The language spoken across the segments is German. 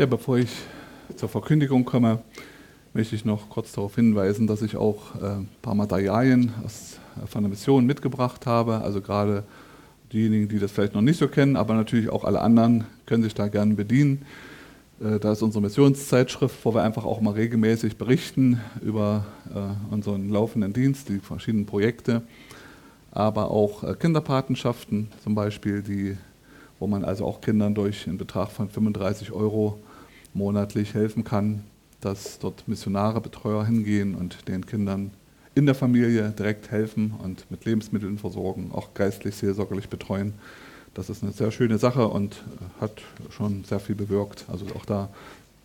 Ja, bevor ich zur Verkündigung komme, möchte ich noch kurz darauf hinweisen, dass ich auch äh, ein paar Materialien aus, äh, von der Mission mitgebracht habe. Also gerade diejenigen, die das vielleicht noch nicht so kennen, aber natürlich auch alle anderen können sich da gerne bedienen. Äh, da ist unsere Missionszeitschrift, wo wir einfach auch mal regelmäßig berichten über unseren laufenden Dienst, die verschiedenen Projekte, aber auch Kinderpatenschaften zum Beispiel, die, wo man also auch Kindern durch einen Betrag von 35 Euro monatlich helfen kann, dass dort Missionare, Betreuer hingehen und den Kindern in der Familie direkt helfen und mit Lebensmitteln versorgen, auch geistlich seelsorgerlich betreuen. Das ist eine sehr schöne Sache und hat schon sehr viel bewirkt. Also auch da,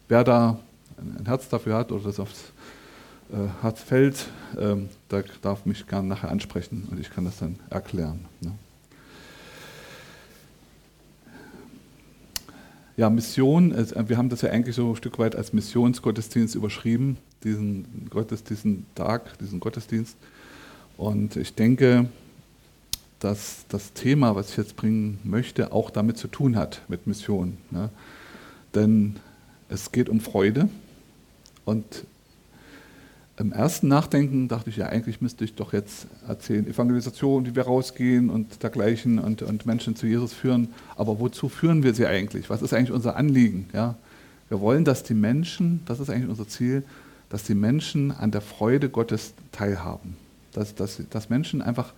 wer da ein Herz dafür hat oder das aufs äh, Herz fällt, ähm, der darf mich gerne nachher ansprechen und ich kann das dann erklären. Ne? Ja, Mission, wir haben das ja eigentlich so ein Stück weit als Missionsgottesdienst überschrieben, diesen, Gottes, diesen Tag, diesen Gottesdienst. Und ich denke, dass das Thema, was ich jetzt bringen möchte, auch damit zu tun hat, mit Mission. Ne? Denn es geht um Freude und im ersten Nachdenken dachte ich, ja, eigentlich müsste ich doch jetzt erzählen, Evangelisation, wie wir rausgehen und dergleichen und, und Menschen zu Jesus führen. Aber wozu führen wir sie eigentlich? Was ist eigentlich unser Anliegen? Ja? Wir wollen, dass die Menschen, das ist eigentlich unser Ziel, dass die Menschen an der Freude Gottes teilhaben. Dass, dass, dass Menschen einfach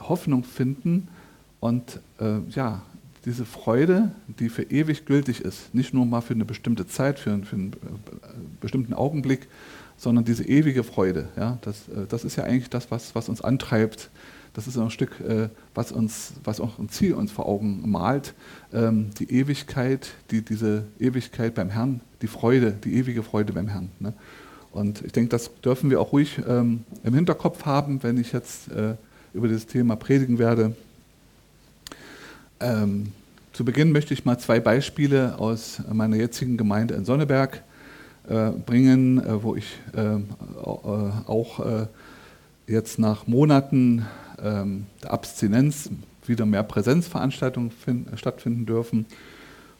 Hoffnung finden und äh, ja, diese Freude, die für ewig gültig ist, nicht nur mal für eine bestimmte Zeit, für, für einen äh, bestimmten Augenblick, sondern diese ewige Freude. Ja, das, äh, das ist ja eigentlich das, was, was uns antreibt. Das ist ein Stück, äh, was, uns, was auch ein Ziel uns vor Augen malt. Ähm, die Ewigkeit, die, diese Ewigkeit beim Herrn, die Freude, die ewige Freude beim Herrn. Ne? Und ich denke, das dürfen wir auch ruhig ähm, im Hinterkopf haben, wenn ich jetzt äh, über dieses Thema predigen werde. Ähm, zu Beginn möchte ich mal zwei Beispiele aus meiner jetzigen Gemeinde in Sonneberg bringen, äh, wo ich äh, auch jetzt nach Monaten ähm, der Abstinenz wieder mehr Präsenzveranstaltungen stattfinden dürfen.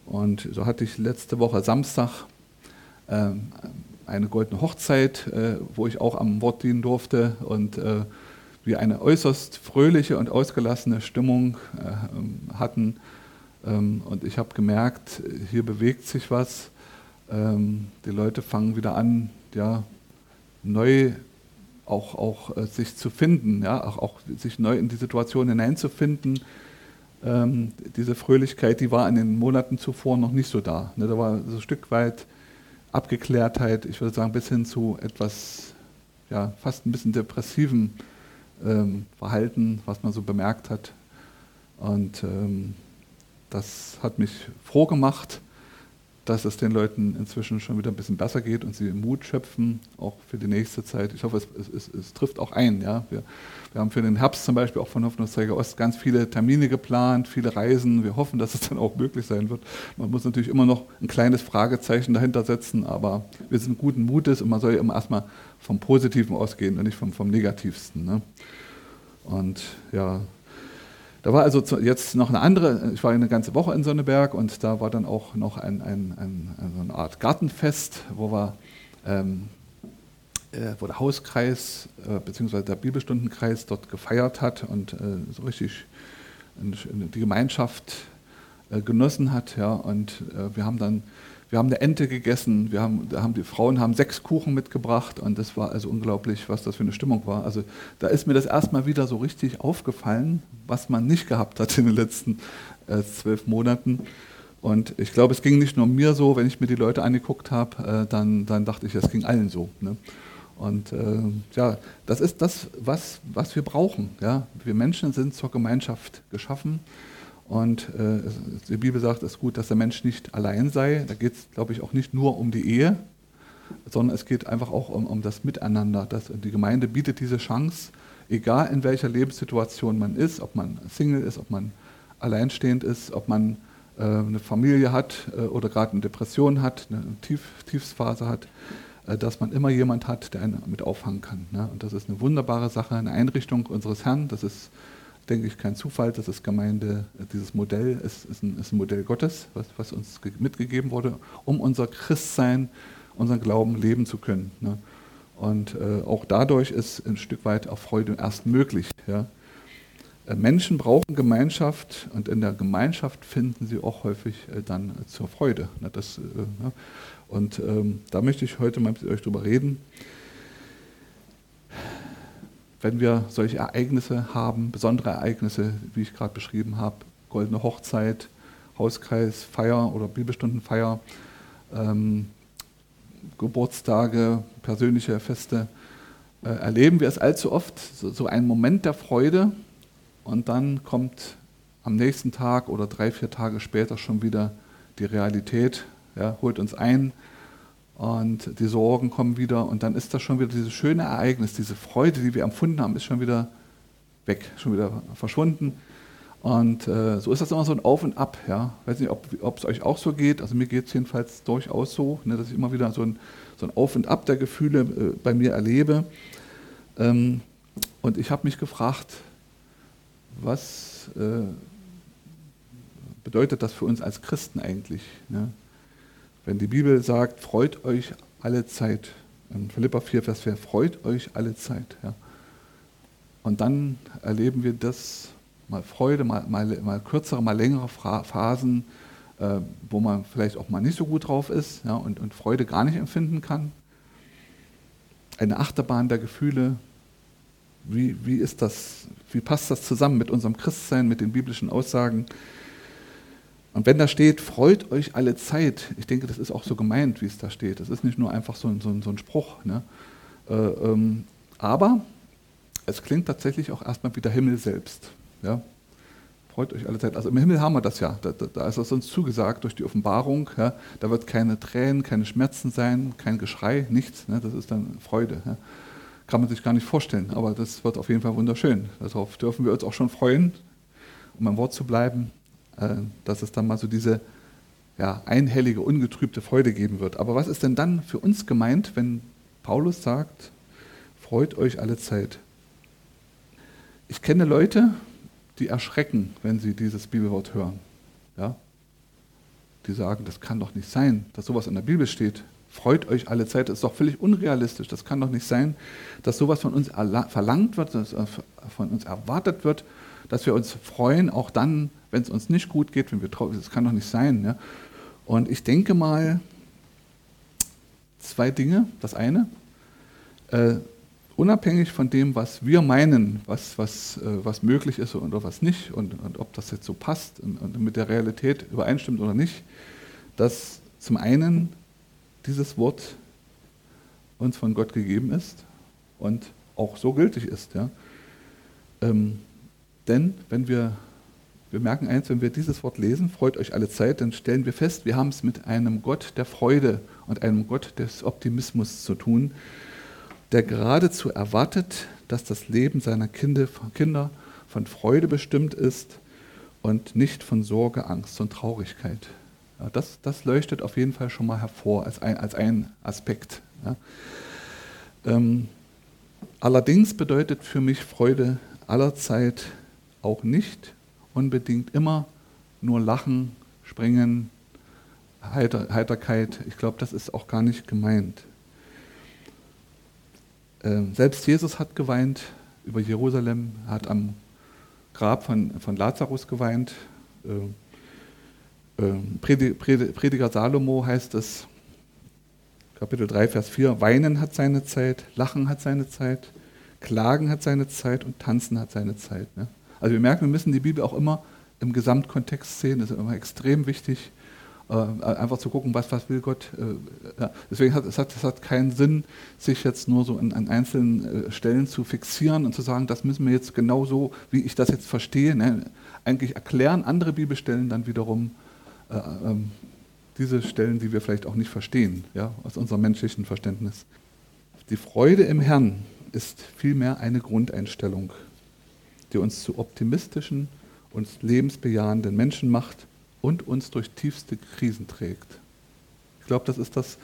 Und so hatte ich letzte Woche Samstag ähm, eine goldene Hochzeit, wo ich auch am Wort dienen durfte und wir eine äußerst fröhliche und ausgelassene Stimmung hatten. Ähm, und ich habe gemerkt, hier bewegt sich was ähm, die Leute fangen wieder an, ja, neu auch, auch äh, sich zu finden, ja, auch, auch sich neu in die Situation hineinzufinden. Ähm, diese Fröhlichkeit, die war in den Monaten zuvor noch nicht so da. Ne, da war so ein Stück weit Abgeklärtheit, ich würde sagen, bis hin zu etwas, ja, fast ein bisschen depressiven ähm, Verhalten, was man so bemerkt hat. Und ähm, das hat mich froh gemacht dass es den Leuten inzwischen schon wieder ein bisschen besser geht und sie Mut schöpfen, auch für die nächste Zeit. Ich hoffe, es, es, es, es trifft auch ein. Ja. Wir, wir, haben für den Herbst zum Beispiel auch von Hoffnungsträger Ost ganz viele Termine geplant, viele Reisen. Wir hoffen, dass es dann auch möglich sein wird. Man muss natürlich immer noch ein kleines Fragezeichen dahinter setzen, aber wir sind guten Mutes und man soll ja immer erstmal vom Positiven ausgehen und nicht vom, vom Negativsten. Ne. Und ja, da war also jetzt noch eine andere, ich war eine ganze Woche in Sonneberg und da war dann auch noch ein, ein, ein, eine Art Gartenfest, wo, wir, ähm, äh, wo der Hauskreis äh, bzw. der Bibelstundenkreis dort gefeiert hat und äh, so richtig die Gemeinschaft äh, genossen hat. Ja, und äh, wir haben dann wir haben eine Ente gegessen, wir haben, haben die Frauen haben sechs Kuchen mitgebracht und das war also unglaublich, was das für eine Stimmung war. Also da ist mir das erstmal wieder so richtig aufgefallen, was man nicht gehabt hat in den letzten äh, zwölf Monaten. Und ich glaube, es ging nicht nur mir so, wenn ich mir die Leute angeguckt habe, äh, dann, dann dachte ich, es ging allen so. Ne? Und äh, ja, das ist das, was, was wir brauchen. Ja? Wir Menschen sind zur Gemeinschaft geschaffen. Und äh, die Bibel sagt, es ist gut, dass der Mensch nicht allein sei. Da geht es, glaube ich, auch nicht nur um die Ehe, sondern es geht einfach auch um, um das Miteinander. Das, die Gemeinde bietet diese Chance, egal in welcher Lebenssituation man ist, ob man Single ist, ob man alleinstehend ist, ob man äh, eine Familie hat äh, oder gerade eine Depression hat, eine Tief, Tiefsphase hat, äh, dass man immer jemand hat, der einen mit auffangen kann. Ne? Und das ist eine wunderbare Sache, eine Einrichtung unseres Herrn. Das ist denke ich, kein Zufall, dass das Gemeinde, dieses Modell ist, ist, ein, ist ein Modell Gottes, was, was, uns mitgegeben wurde, um unser Christsein, unseren Glauben leben zu können. Ne? Und äh, auch dadurch ist ein Stück weit auch Freude erst möglich. Ja? Äh, Menschen brauchen Gemeinschaft und in der Gemeinschaft finden sie auch häufig äh, dann äh, zur Freude. Ne? Das, äh, ne? Und ähm, da möchte ich heute mal mit euch drüber reden wenn wir solche Ereignisse haben, besondere Ereignisse, wie ich gerade beschrieben habe, goldene Hochzeit, Hauskreisfeier oder Bibelstundenfeier, ähm, Geburtstage, persönliche Feste, äh, erleben wir es allzu oft, so, so einen Moment der Freude und dann kommt am nächsten Tag oder drei, vier Tage später schon wieder die Realität, ja, holt uns ein, und die Sorgen kommen wieder und dann ist das schon wieder dieses schöne Ereignis, diese Freude, die wir empfunden haben, ist schon wieder weg, schon wieder verschwunden. Und äh, so ist das immer so ein Auf und Ab. Ja. Ich weiß nicht, ob es euch auch so geht. Also mir geht es jedenfalls durchaus so, ne, dass ich immer wieder so ein, so ein Auf und Ab der Gefühle äh, bei mir erlebe. Ähm, und ich habe mich gefragt, was äh, bedeutet das für uns als Christen eigentlich? Ne? Wenn die Bibel sagt, freut euch alle Zeit, in Philippa 4, Vers 4, freut euch alle Zeit. Ja. Und dann erleben wir das, mal Freude, mal, mal, mal kürzere, mal längere Phasen, äh, wo man vielleicht auch mal nicht so gut drauf ist ja, und, und Freude gar nicht empfinden kann. Eine Achterbahn der Gefühle. Wie, wie ist das, wie passt das zusammen mit unserem Christsein, mit den biblischen Aussagen? Und wenn da steht, freut euch alle Zeit, ich denke, das ist auch so gemeint, wie es da steht. Das ist nicht nur einfach so ein, so ein, so ein Spruch. Ne? Äh, ähm, aber es klingt tatsächlich auch erstmal wie der Himmel selbst. Ja? Freut euch alle Zeit. Also im Himmel haben wir das ja. Da, da ist es uns zugesagt durch die Offenbarung. Ja? Da wird keine Tränen, keine Schmerzen sein, kein Geschrei, nichts. Ne? Das ist dann Freude. Ja? Kann man sich gar nicht vorstellen, aber das wird auf jeden Fall wunderschön. Darauf dürfen wir uns auch schon freuen, um am Wort zu bleiben. Äh, dass es dann mal so diese ja, einhellige, ungetrübte Freude geben wird. Aber was ist denn dann für uns gemeint, wenn Paulus sagt, freut euch alle Zeit? Ich kenne Leute, die erschrecken, wenn sie dieses Bibelwort hören. Ja? Die sagen, das kann doch nicht sein, dass sowas in der Bibel steht. Freut euch alle Zeit, das ist doch völlig unrealistisch. Das kann doch nicht sein, dass sowas von uns verlangt wird, dass von uns erwartet wird, dass wir uns freuen, auch dann, wenn es uns nicht gut geht, wenn wir traurig sind. Das kann doch nicht sein. Ja? Und ich denke mal, zwei Dinge. Das eine, äh, unabhängig von dem, was wir meinen, was, was, äh, was möglich ist oder was nicht und, und ob das jetzt so passt und, und, mit der Realität übereinstimmt oder nicht, dass zum einen dieses Wort uns von Gott gegeben ist und auch so gültig ist. Ja? Ähm, denn wenn wir wir merken eins, wenn wir dieses Wort lesen, freut euch alle Zeit, dann stellen wir fest, wir haben es mit einem Gott der Freude und einem Gott des Optimismus zu tun, der geradezu erwartet, dass das Leben seiner Kinder von Freude bestimmt ist und nicht von Sorge, Angst und Traurigkeit. Ja, das, das, leuchtet auf jeden Fall schon mal hervor als ein, als ein Aspekt. Ja. Ähm, allerdings bedeutet für mich Freude aller Zeit auch nicht, unbedingt immer nur Lachen, Springen, Heiter, Heiterkeit. Ich glaube, das ist auch gar nicht gemeint. Ähm, selbst Jesus hat geweint über Jerusalem, hat am Grab von, von Lazarus geweint. Ähm, ähm, Prediger Salomo heißt es, Kapitel 3, Vers 4, Weinen hat seine Zeit, Lachen hat seine Zeit, Klagen hat seine Zeit und Tanzen hat seine Zeit. Ne? Also wir merken, wir müssen die Bibel auch immer im Gesamtkontext sehen. Das ist immer extrem wichtig, äh, einfach zu gucken, was, was will Gott. Äh. Deswegen hat es hat, hat keinen Sinn, sich jetzt nur so an, an einzelnen äh, Stellen zu fixieren und zu sagen, das müssen wir jetzt genau so, wie ich das jetzt verstehe. Ne? Eigentlich erklären andere Bibelstellen dann wiederum äh, ähm, diese Stellen, die wir vielleicht auch nicht verstehen, ja, aus unserem menschlichen Verständnis. Die Freude im Herrn ist vielmehr eine Grundeinstellung die uns zu optimistischen und lebensbejahenden Menschen macht und uns durch tiefste Krisen trägt. Ich glaube, das ist das,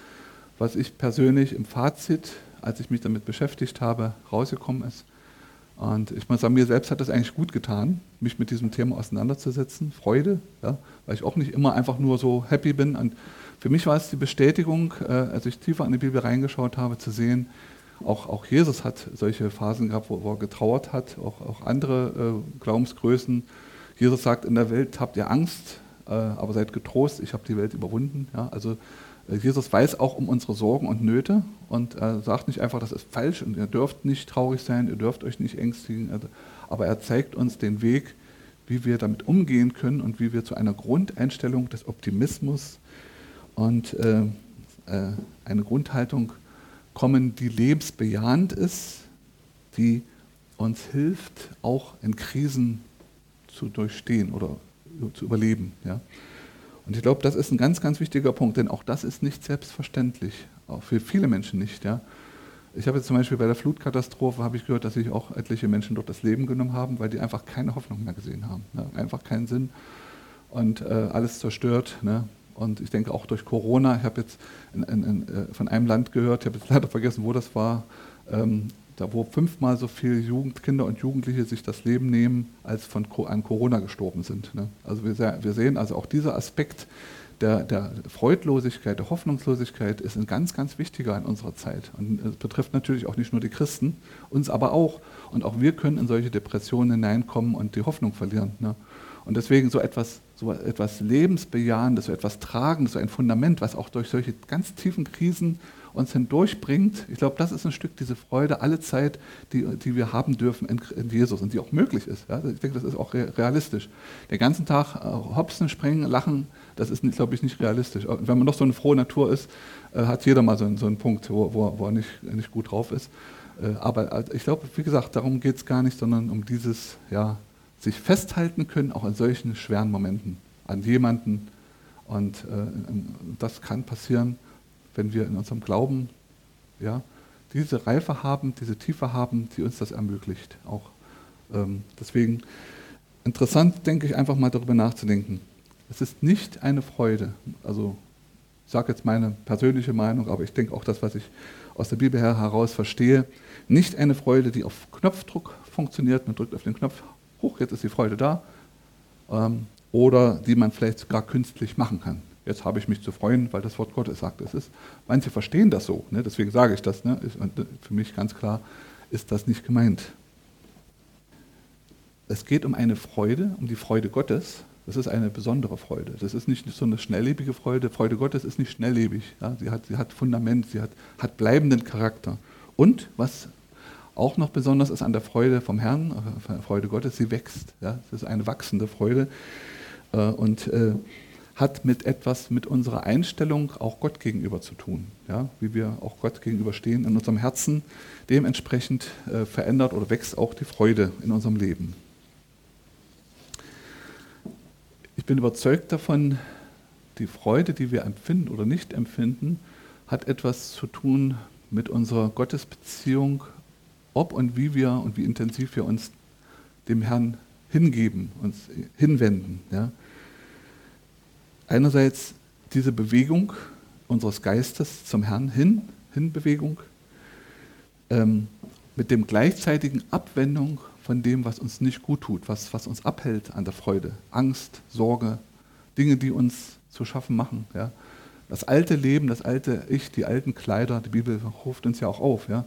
was ich persönlich im Fazit, als ich mich damit beschäftigt habe, rausgekommen ist. Und ich muss sagen, mir selbst hat das eigentlich gut getan, mich mit diesem Thema auseinanderzusetzen. Freude, ja, weil ich auch nicht immer einfach nur so happy bin. Und für mich war es die Bestätigung, äh, als ich tiefer in die Bibel reingeschaut habe, zu sehen, auch, auch Jesus hat solche Phasen gehabt, wo, wo er getrauert hat, auch, auch andere äh, Glaubensgrößen. Jesus sagt, in der Welt habt ihr Angst, äh, aber seid getrost, ich habe die Welt überwunden. Ja, also äh, Jesus weiß auch um unsere Sorgen und Nöte und er sagt nicht einfach, das ist falsch und ihr dürft nicht traurig sein, ihr dürft euch nicht ängstigen, also, aber er zeigt uns den Weg, wie wir damit umgehen können und wie wir zu einer Grundeinstellung des Optimismus und äh, äh, eine Grundhaltung kommen, die lebensbejahend ist, die uns hilft, auch in Krisen zu durchstehen oder zu überleben. Ja. Und ich glaube, das ist ein ganz, ganz wichtiger Punkt, denn auch das ist nicht selbstverständlich, auch für viele Menschen nicht. Ja. Ich habe jetzt zum Beispiel bei der Flutkatastrophe ich gehört, dass sich auch etliche Menschen dort das Leben genommen haben, weil die einfach keine Hoffnung mehr gesehen haben, ne? einfach keinen Sinn und äh, alles zerstört. Ne? Und ich denke auch durch Corona, ich habe jetzt in, in, in, äh, von einem Land gehört, ich habe jetzt leider vergessen, wo das war, ähm, da wo fünfmal so viele Jugend, Kinder und Jugendliche sich das Leben nehmen, als von an Corona gestorben sind. Ne? Also wir, wir, sehen also auch dieser Aspekt der, der, Freudlosigkeit, der Hoffnungslosigkeit ist ein ganz, ganz wichtiger in unserer Zeit. Und es betrifft natürlich auch nicht nur die Christen, uns aber auch. Und auch wir können in solche Depressionen hineinkommen und die Hoffnung verlieren. Ne? Und deswegen so etwas, so etwas Lebensbejahendes, so etwas Tragendes, so ein Fundament, was auch durch solche ganz tiefen Krisen uns hindurchbringt. Ich glaube, das ist ein Stück diese Freude alle Zeit, die, die wir haben dürfen in, in Jesus und die auch möglich ist. Ja? Ich denke, das ist auch realistisch. Den ganzen Tag äh, hopsen, springen, lachen, das ist, glaube ich, nicht realistisch. Wenn man noch so eine frohe Natur ist, äh, hat jeder mal so einen, so einen Punkt, wo, wo, wo er nicht, nicht gut drauf ist. Äh, aber äh, ich glaube, wie gesagt, darum geht es gar nicht, sondern um dieses, ja, sich festhalten können, auch in solchen schweren Momenten, an jemanden. Und äh, das kann passieren, wenn wir in unserem Glauben ja, diese Reife haben, diese Tiefe haben, die uns das ermöglicht. Auch ähm, deswegen interessant, denke ich, einfach mal darüber nachzudenken. Es ist nicht eine Freude, also ich sage jetzt meine persönliche Meinung, aber ich denke auch das, was ich aus der Bibel her heraus verstehe, nicht eine Freude, die auf Knopfdruck funktioniert, man drückt auf den Knopf, hoch, jetzt ist die Freude da, ähm, oder die man vielleicht sogar künstlich machen kann jetzt habe ich mich zu freuen, weil das Wort Gottes sagt. Es ist, manche verstehen das so, ne? deswegen sage ich das. Ne? Ist, für mich ganz klar ist das nicht gemeint. Es geht um eine Freude, um die Freude Gottes. Das ist eine besondere Freude. Das ist nicht so eine schnelllebige Freude. Freude Gottes ist nicht schnelllebig. Ja? Sie, hat, sie hat Fundament, sie hat, hat bleibenden Charakter. Und was auch noch besonders ist an der Freude vom Herrn, äh, Freude Gottes, sie wächst. Ja? Das ist eine wachsende Freude. Äh, und äh, hat mit etwas, mit unserer Einstellung auch Gott gegenüber zu tun. Ja? Wie wir auch Gott gegenüber stehen in unserem Herzen. Dementsprechend äh, verändert oder wächst auch die Freude in unserem Leben. Ich bin überzeugt davon, die Freude, die wir empfinden oder nicht empfinden, hat etwas zu tun mit unserer Gottesbeziehung, ob und wie wir und wie intensiv wir uns dem Herrn hingeben, uns hinwenden. Ja? einerseits diese Bewegung unseres Geistes zum Herrn hin, Hinbewegung, ähm, mit dem gleichzeitigen Abwendung von dem, was uns nicht gut tut, was, was uns abhält an der Freude. Angst, Sorge, Dinge, die uns zu schaffen machen. Ja. Das alte Leben, das alte Ich, die alten Kleider, die Bibel ruft uns ja auch auf. Ja.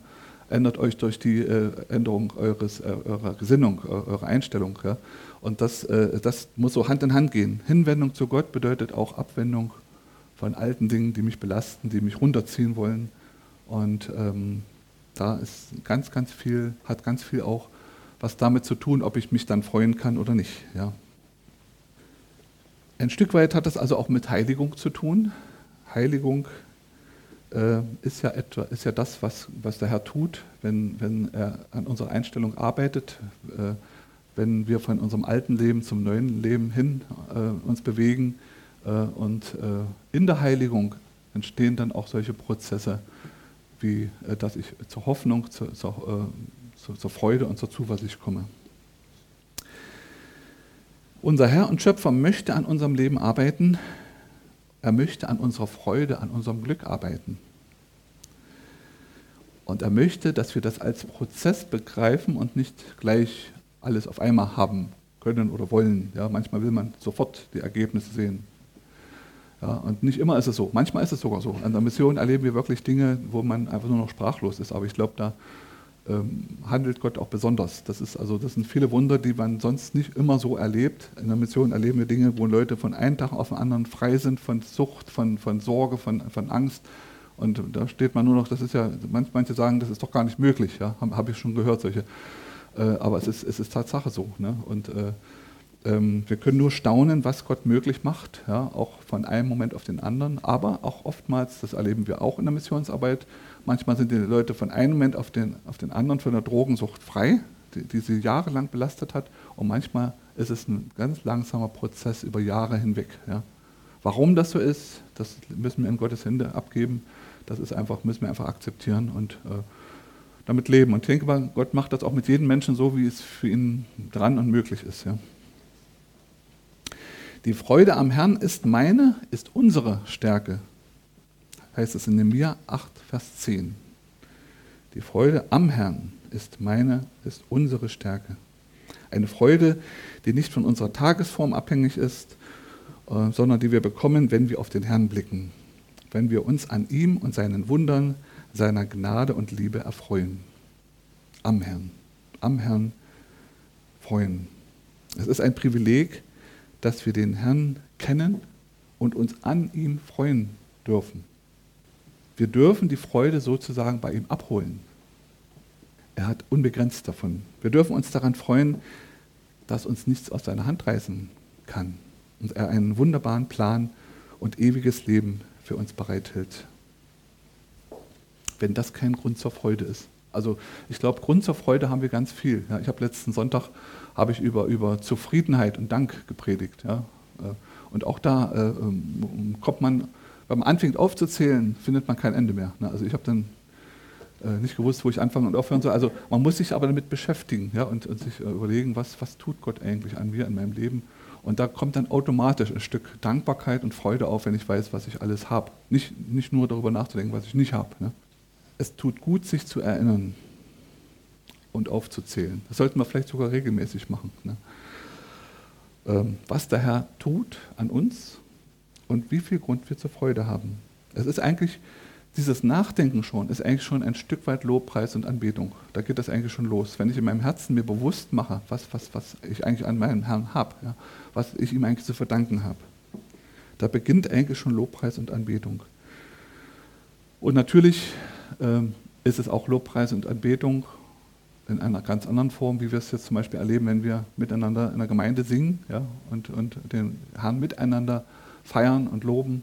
Ändert euch durch die äh, Änderung eures, äh, eurer Gesinnung, eurer Einstellung. Ja. Und das, äh, das muss so Hand in Hand gehen. Hinwendung zu Gott bedeutet auch Abwendung von alten Dingen, die mich belasten, die mich runterziehen wollen. Und ähm, da ist ganz, ganz viel, hat ganz viel auch was damit zu tun, ob ich mich dann freuen kann oder nicht. Ja. Ein Stück weit hat das also auch mit Heiligung zu tun. Heiligung ist, ja etwa, ist ja das, was, was der Herr tut, wenn, wenn er an unserer Einstellung arbeitet. Äh, wenn wir von unserem alten Leben zum neuen Leben hin äh, uns bewegen. Äh, und äh, in der Heiligung entstehen dann auch solche Prozesse, wie äh, dass ich zur Hoffnung, zur, zur, äh, zur, zur Freude und zur Zuversicht komme. Unser Herr und Schöpfer möchte an unserem Leben arbeiten. Er möchte an unserer Freude, an unserem Glück arbeiten. Und er möchte, dass wir das als Prozess begreifen und nicht gleich alles auf einmal haben können oder wollen. Ja, manchmal will man sofort die Ergebnisse sehen. Ja, und nicht immer ist es so. Manchmal ist es sogar so. An der Mission erleben wir wirklich Dinge, wo man einfach nur noch sprachlos ist. Aber ich glaube, da handelt Gott auch besonders. Das, ist also, das sind viele Wunder, die man sonst nicht immer so erlebt. In der Mission erleben wir Dinge, wo Leute von einem Tag auf den anderen frei sind von Sucht, von, von Sorge, von, von Angst. Und da steht man nur noch, das ist ja, manche sagen, das ist doch gar nicht möglich. Ja? Habe hab ich schon gehört, solche. Äh, aber es ist, es ist Tatsache so. Ne? Und äh, ähm, wir können nur staunen, was Gott möglich macht, ja, auch von einem Moment auf den anderen, aber auch oftmals, das erleben wir auch in der Missionsarbeit, manchmal sind die Leute von einem Moment auf den, auf den anderen von der Drogensucht frei, die, die sie jahrelang belastet hat, und manchmal ist es ein ganz langsamer Prozess über Jahre hinweg. Ja. Warum das so ist, das müssen wir in Gottes Hände abgeben, das ist einfach, müssen wir einfach akzeptieren und äh, damit leben. Und ich denke mal, Gott macht das auch mit jedem Menschen so, wie es für ihn dran und möglich ist. Ja. Die Freude am Herrn ist meine, ist unsere Stärke, heißt es in Nehemiah 8, Vers 10. Die Freude am Herrn ist meine, ist unsere Stärke. Eine Freude, die nicht von unserer Tagesform abhängig ist, äh, sondern die wir bekommen, wenn wir auf den Herrn blicken, wenn wir uns an ihm und seinen Wundern, seiner Gnade und Liebe erfreuen. Am Herrn, am Herrn freuen. Es ist ein Privileg, dass wir den Herrn kennen und uns an ihm freuen dürfen. Wir dürfen die Freude sozusagen bei ihm abholen. Er hat unbegrenzt davon. Wir dürfen uns daran freuen, dass uns nichts aus seiner Hand reißen kann und er einen wunderbaren Plan und ewiges Leben für uns bereithält. Wenn das kein Grund zur Freude ist. Also ich glaube, Grund zur Freude haben wir ganz viel. Ja, ich habe letzten Sonntag habe ich über, über Zufriedenheit und Dank gepredigt. Ja. Äh, und auch da äh, ähm, kommt man, wenn man anfängt aufzuzählen, findet man kein Ende mehr. Ne. Also ich habe dann äh, nicht gewusst, wo ich anfangen und aufhören soll. Also man muss sich aber damit beschäftigen ja, und, und sich überlegen, was, was tut Gott eigentlich an mir in meinem Leben. Und da kommt dann automatisch ein Stück Dankbarkeit und Freude auf, wenn ich weiß, was ich alles habe. Nicht, nicht nur darüber nachzudenken, was ich nicht habe. Ne es tut gut, sich zu erinnern und aufzuzählen. Das sollten wir vielleicht sogar regelmäßig machen. Ne? Ähm, was der Herr tut an uns und wie viel Grund wir zur Freude haben. Es ist eigentlich, dieses Nachdenken schon, ist eigentlich schon ein Stück weit Lobpreis und Anbetung. Da geht das eigentlich schon los. Wenn ich in meinem Herzen mir bewusst mache, was, was, was ich eigentlich an meinem Herrn habe, ja, was ich ihm eigentlich zu verdanken habe, da beginnt eigentlich schon Lobpreis und Anbetung. Und natürlich ähm, ist es auch Lobpreis und Anbetung in einer ganz anderen Form, wie wir es jetzt zum Beispiel erleben, wenn wir miteinander in der Gemeinde singen ja, und, und den Herrn miteinander feiern und loben.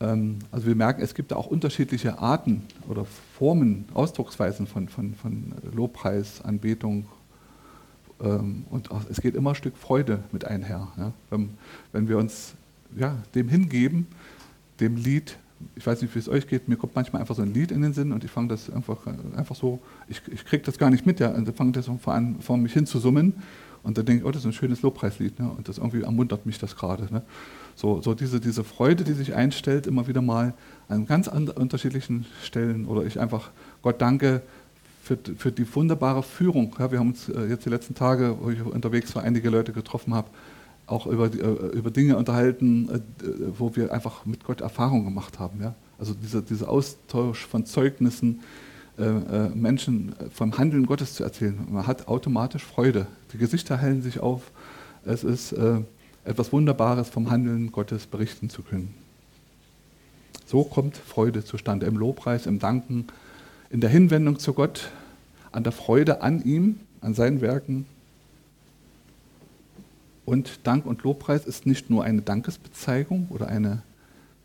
Ähm, also wir merken, es gibt auch unterschiedliche Arten oder Formen, Ausdrucksweisen von, von, von Lobpreis, Anbetung. Ähm, und auch, es geht immer ein Stück Freude mit einher. Ja. Wenn, wenn wir uns ja, dem hingeben, dem Lied ich weiß nicht, wie es euch geht, mir kommt manchmal einfach so ein Lied in den Sinn und ich fange das einfach, einfach so, ich, ich kriege das gar nicht mit, ja, und fange das so an, vor mich hin zu summen und dann denke ich, oh, das ist ein schönes Lobpreislied, ne, und das irgendwie ermuntert mich das gerade. Ne. So, so diese, diese Freude, die sich einstellt, immer wieder mal an ganz unterschiedlichen Stellen oder ich einfach Gott danke für, für die wunderbare Führung. Ja, wir haben uns äh, jetzt die letzten Tage, wo ich unterwegs war, einige Leute getroffen habe, auch über, äh, über Dinge unterhalten, äh, wo wir einfach mit Gott Erfahrung gemacht haben. Ja? Also dieser, dieser Austausch von Zeugnissen, äh, Menschen vom Handeln Gottes zu erzählen. Man hat automatisch Freude. Die Gesichter hellen sich auf. Es ist etwas Wunderbares vom Handeln Gottes berichten zu können. So kommt Freude zustande im Lobpreis, im Danken, in der Hinwendung zu Gott, an der Freude an ihm, an seinen Werken und Dank und Lobpreis ist nicht nur eine Dankesbezeigung oder eine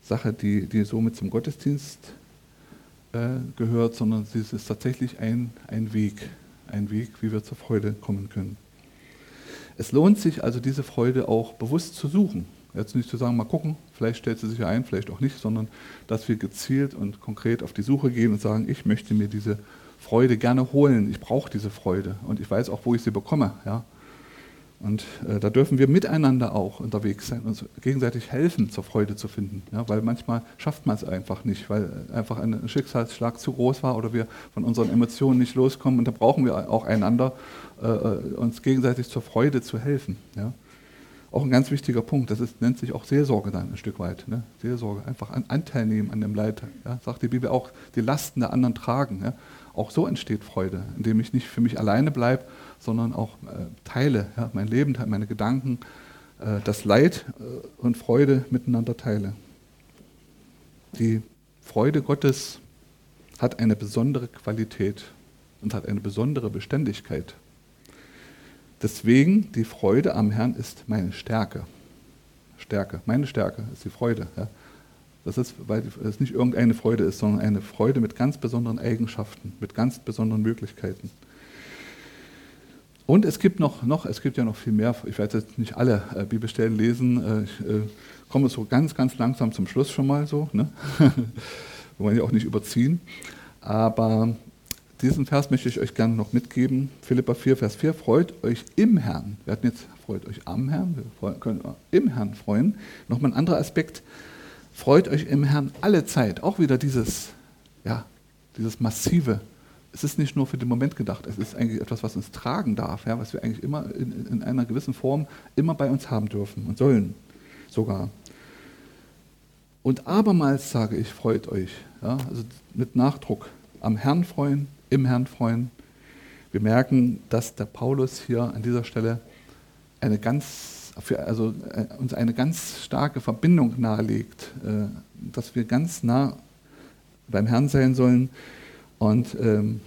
Sache, die, die somit zum Gottesdienst äh, gehört, sondern es ist tatsächlich ein, ein Weg, ein Weg, wie wir zur Freude kommen können. Es lohnt sich also, diese Freude auch bewusst zu suchen. Jetzt nicht zu sagen, mal gucken, vielleicht stellt sie sich ein, vielleicht auch nicht, sondern dass wir gezielt und konkret auf die Suche gehen und sagen, ich möchte mir diese Freude gerne holen, ich brauche diese Freude und ich weiß auch, wo ich sie bekomme. Ja? Und äh, da dürfen wir miteinander auch unterwegs sein, uns gegenseitig helfen, zur Freude zu finden. Ja, weil manchmal schafft man es einfach nicht, weil einfach ein Schicksalsschlag zu groß war oder wir von unseren Emotionen nicht loskommen. Und da brauchen wir auch einander, äh, äh uns gegenseitig zur Freude zu helfen. Ja. Auch ein ganz wichtiger Punkt, das ist, nennt sich auch Seelsorge dann ein Stück weit. Ne? Seelsorge, einfach an, Anteil nehmen an dem Leid. Ja? Sagt die Bibel auch, die Lasten der anderen tragen. Ja? Auch so entsteht Freude, indem ich nicht für mich alleine bleibe, sondern auch äh, teile, ja, mein Leben, meine Gedanken, äh, das Leid äh, und Freude miteinander teile. Die Freude Gottes hat eine besondere Qualität und hat eine besondere Beständigkeit. Deswegen, die Freude am Herrn ist meine Stärke. Stärke, meine Stärke ist die Freude. Ja. Das ist, weil es nicht irgendeine Freude ist, sondern eine Freude mit ganz besonderen Eigenschaften, mit ganz besonderen Möglichkeiten. Und es gibt noch, noch, es gibt ja noch viel mehr. Ich werde jetzt nicht alle äh, Bibelstellen lesen. Äh, ich äh, komme so ganz, ganz langsam zum Schluss schon mal so. Ne? Wir wollen ja auch nicht überziehen. Aber diesen Vers möchte ich euch gerne noch mitgeben. Philippa 4, Vers 4. Freut euch im Herrn. Wir hatten jetzt, freut euch am Herrn. Wir können im Herrn freuen. Nochmal ein anderer Aspekt. Freut euch im Herrn alle Zeit. Auch wieder dieses, ja, dieses massive. Es ist nicht nur für den Moment gedacht, es ist eigentlich etwas, was uns tragen darf, ja, was wir eigentlich immer in, in einer gewissen Form immer bei uns haben dürfen und sollen sogar. Und abermals sage ich, freut euch. Ja, also mit Nachdruck. Am Herrn freuen, im Herrn freuen. Wir merken, dass der Paulus hier an dieser Stelle eine ganz also, äh, uns eine ganz starke Verbindung nahelegt, äh, dass wir ganz nah beim Herrn sein sollen und ähm,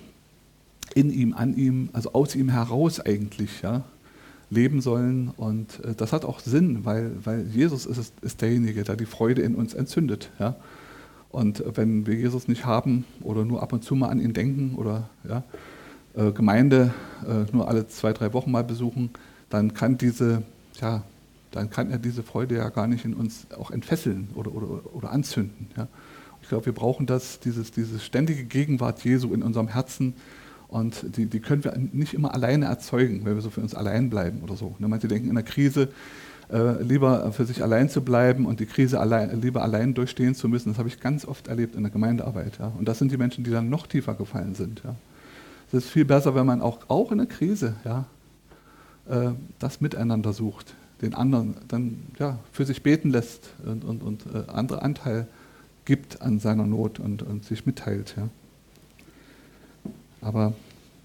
in ihm, an ihm, also aus ihm heraus eigentlich, ja, leben sollen. Und äh, das hat auch Sinn, weil, weil Jesus ist, ist derjenige, der die Freude in uns entzündet. Ja. Und wenn wir Jesus nicht haben oder nur ab und zu mal an ihn denken oder ja, äh, Gemeinde äh, nur alle zwei, drei Wochen mal besuchen, dann kann diese ja, dann kann er diese Freude ja gar nicht in uns auch entfesseln oder, oder, oder anzünden. Ja. Ich glaube, wir brauchen das, dieses, diese ständige Gegenwart Jesu in unserem Herzen. Und die, die können wir nicht immer alleine erzeugen, wenn wir so für uns allein bleiben oder so. Ne, manche denken in der Krise, äh, lieber für sich allein zu bleiben und die Krise allein, lieber allein durchstehen zu müssen. Das habe ich ganz oft erlebt in der Gemeindearbeit. Ja. Und das sind die Menschen, die dann noch tiefer gefallen sind. Ja. Es ist viel besser, wenn man auch, auch in der Krise ja, äh, das Miteinander sucht, den anderen dann ja, für sich beten lässt und, und, und äh, andere Anteil gibt an seiner Not und, und sich mitteilt. Ja. Aber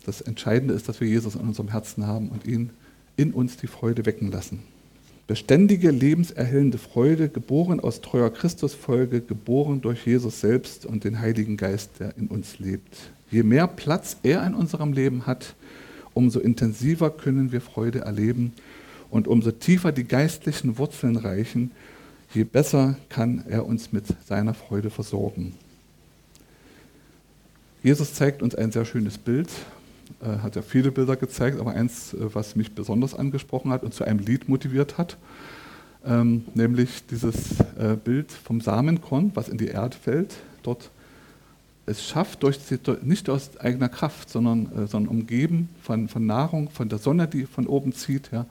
das Entscheidende ist, dass wir Jesus in unserem Herzen haben und ihn in uns die Freude wecken lassen. Beständige, lebenserhellende Freude, geboren aus treuer Christusfolge, geboren durch Jesus selbst und den Heiligen Geist, der in uns lebt. Je mehr Platz er in unserem Leben hat, umso intensiver können wir Freude erleben und umso tiefer die geistlichen Wurzeln reichen, je besser kann er uns mit seiner Freude versorgen. Jesus zeigt uns ein sehr schönes Bild, hat ja viele Bilder gezeigt, aber eins, äh, was mich besonders angesprochen hat und zu einem Lied motiviert hat, ähm, nämlich dieses äh, Bild vom Samenkorn, was in die Erde fällt, dort es schafft, durch, nicht aus eigener Kraft, sondern, äh, sondern umgeben von, von Nahrung, von der Sonne, die von oben zieht, ja,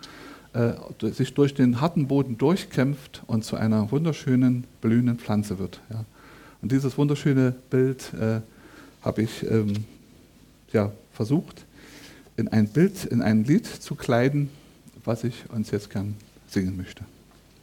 äh, sich durch den harten Boden durchkämpft und zu einer wunderschönen, blühenden Pflanze wird. Ja. Und dieses wunderschöne Bild äh, habe ich ähm, ja, versucht, in ein Bild, in ein Lied zu kleiden, was ich uns jetzt gern singen möchte.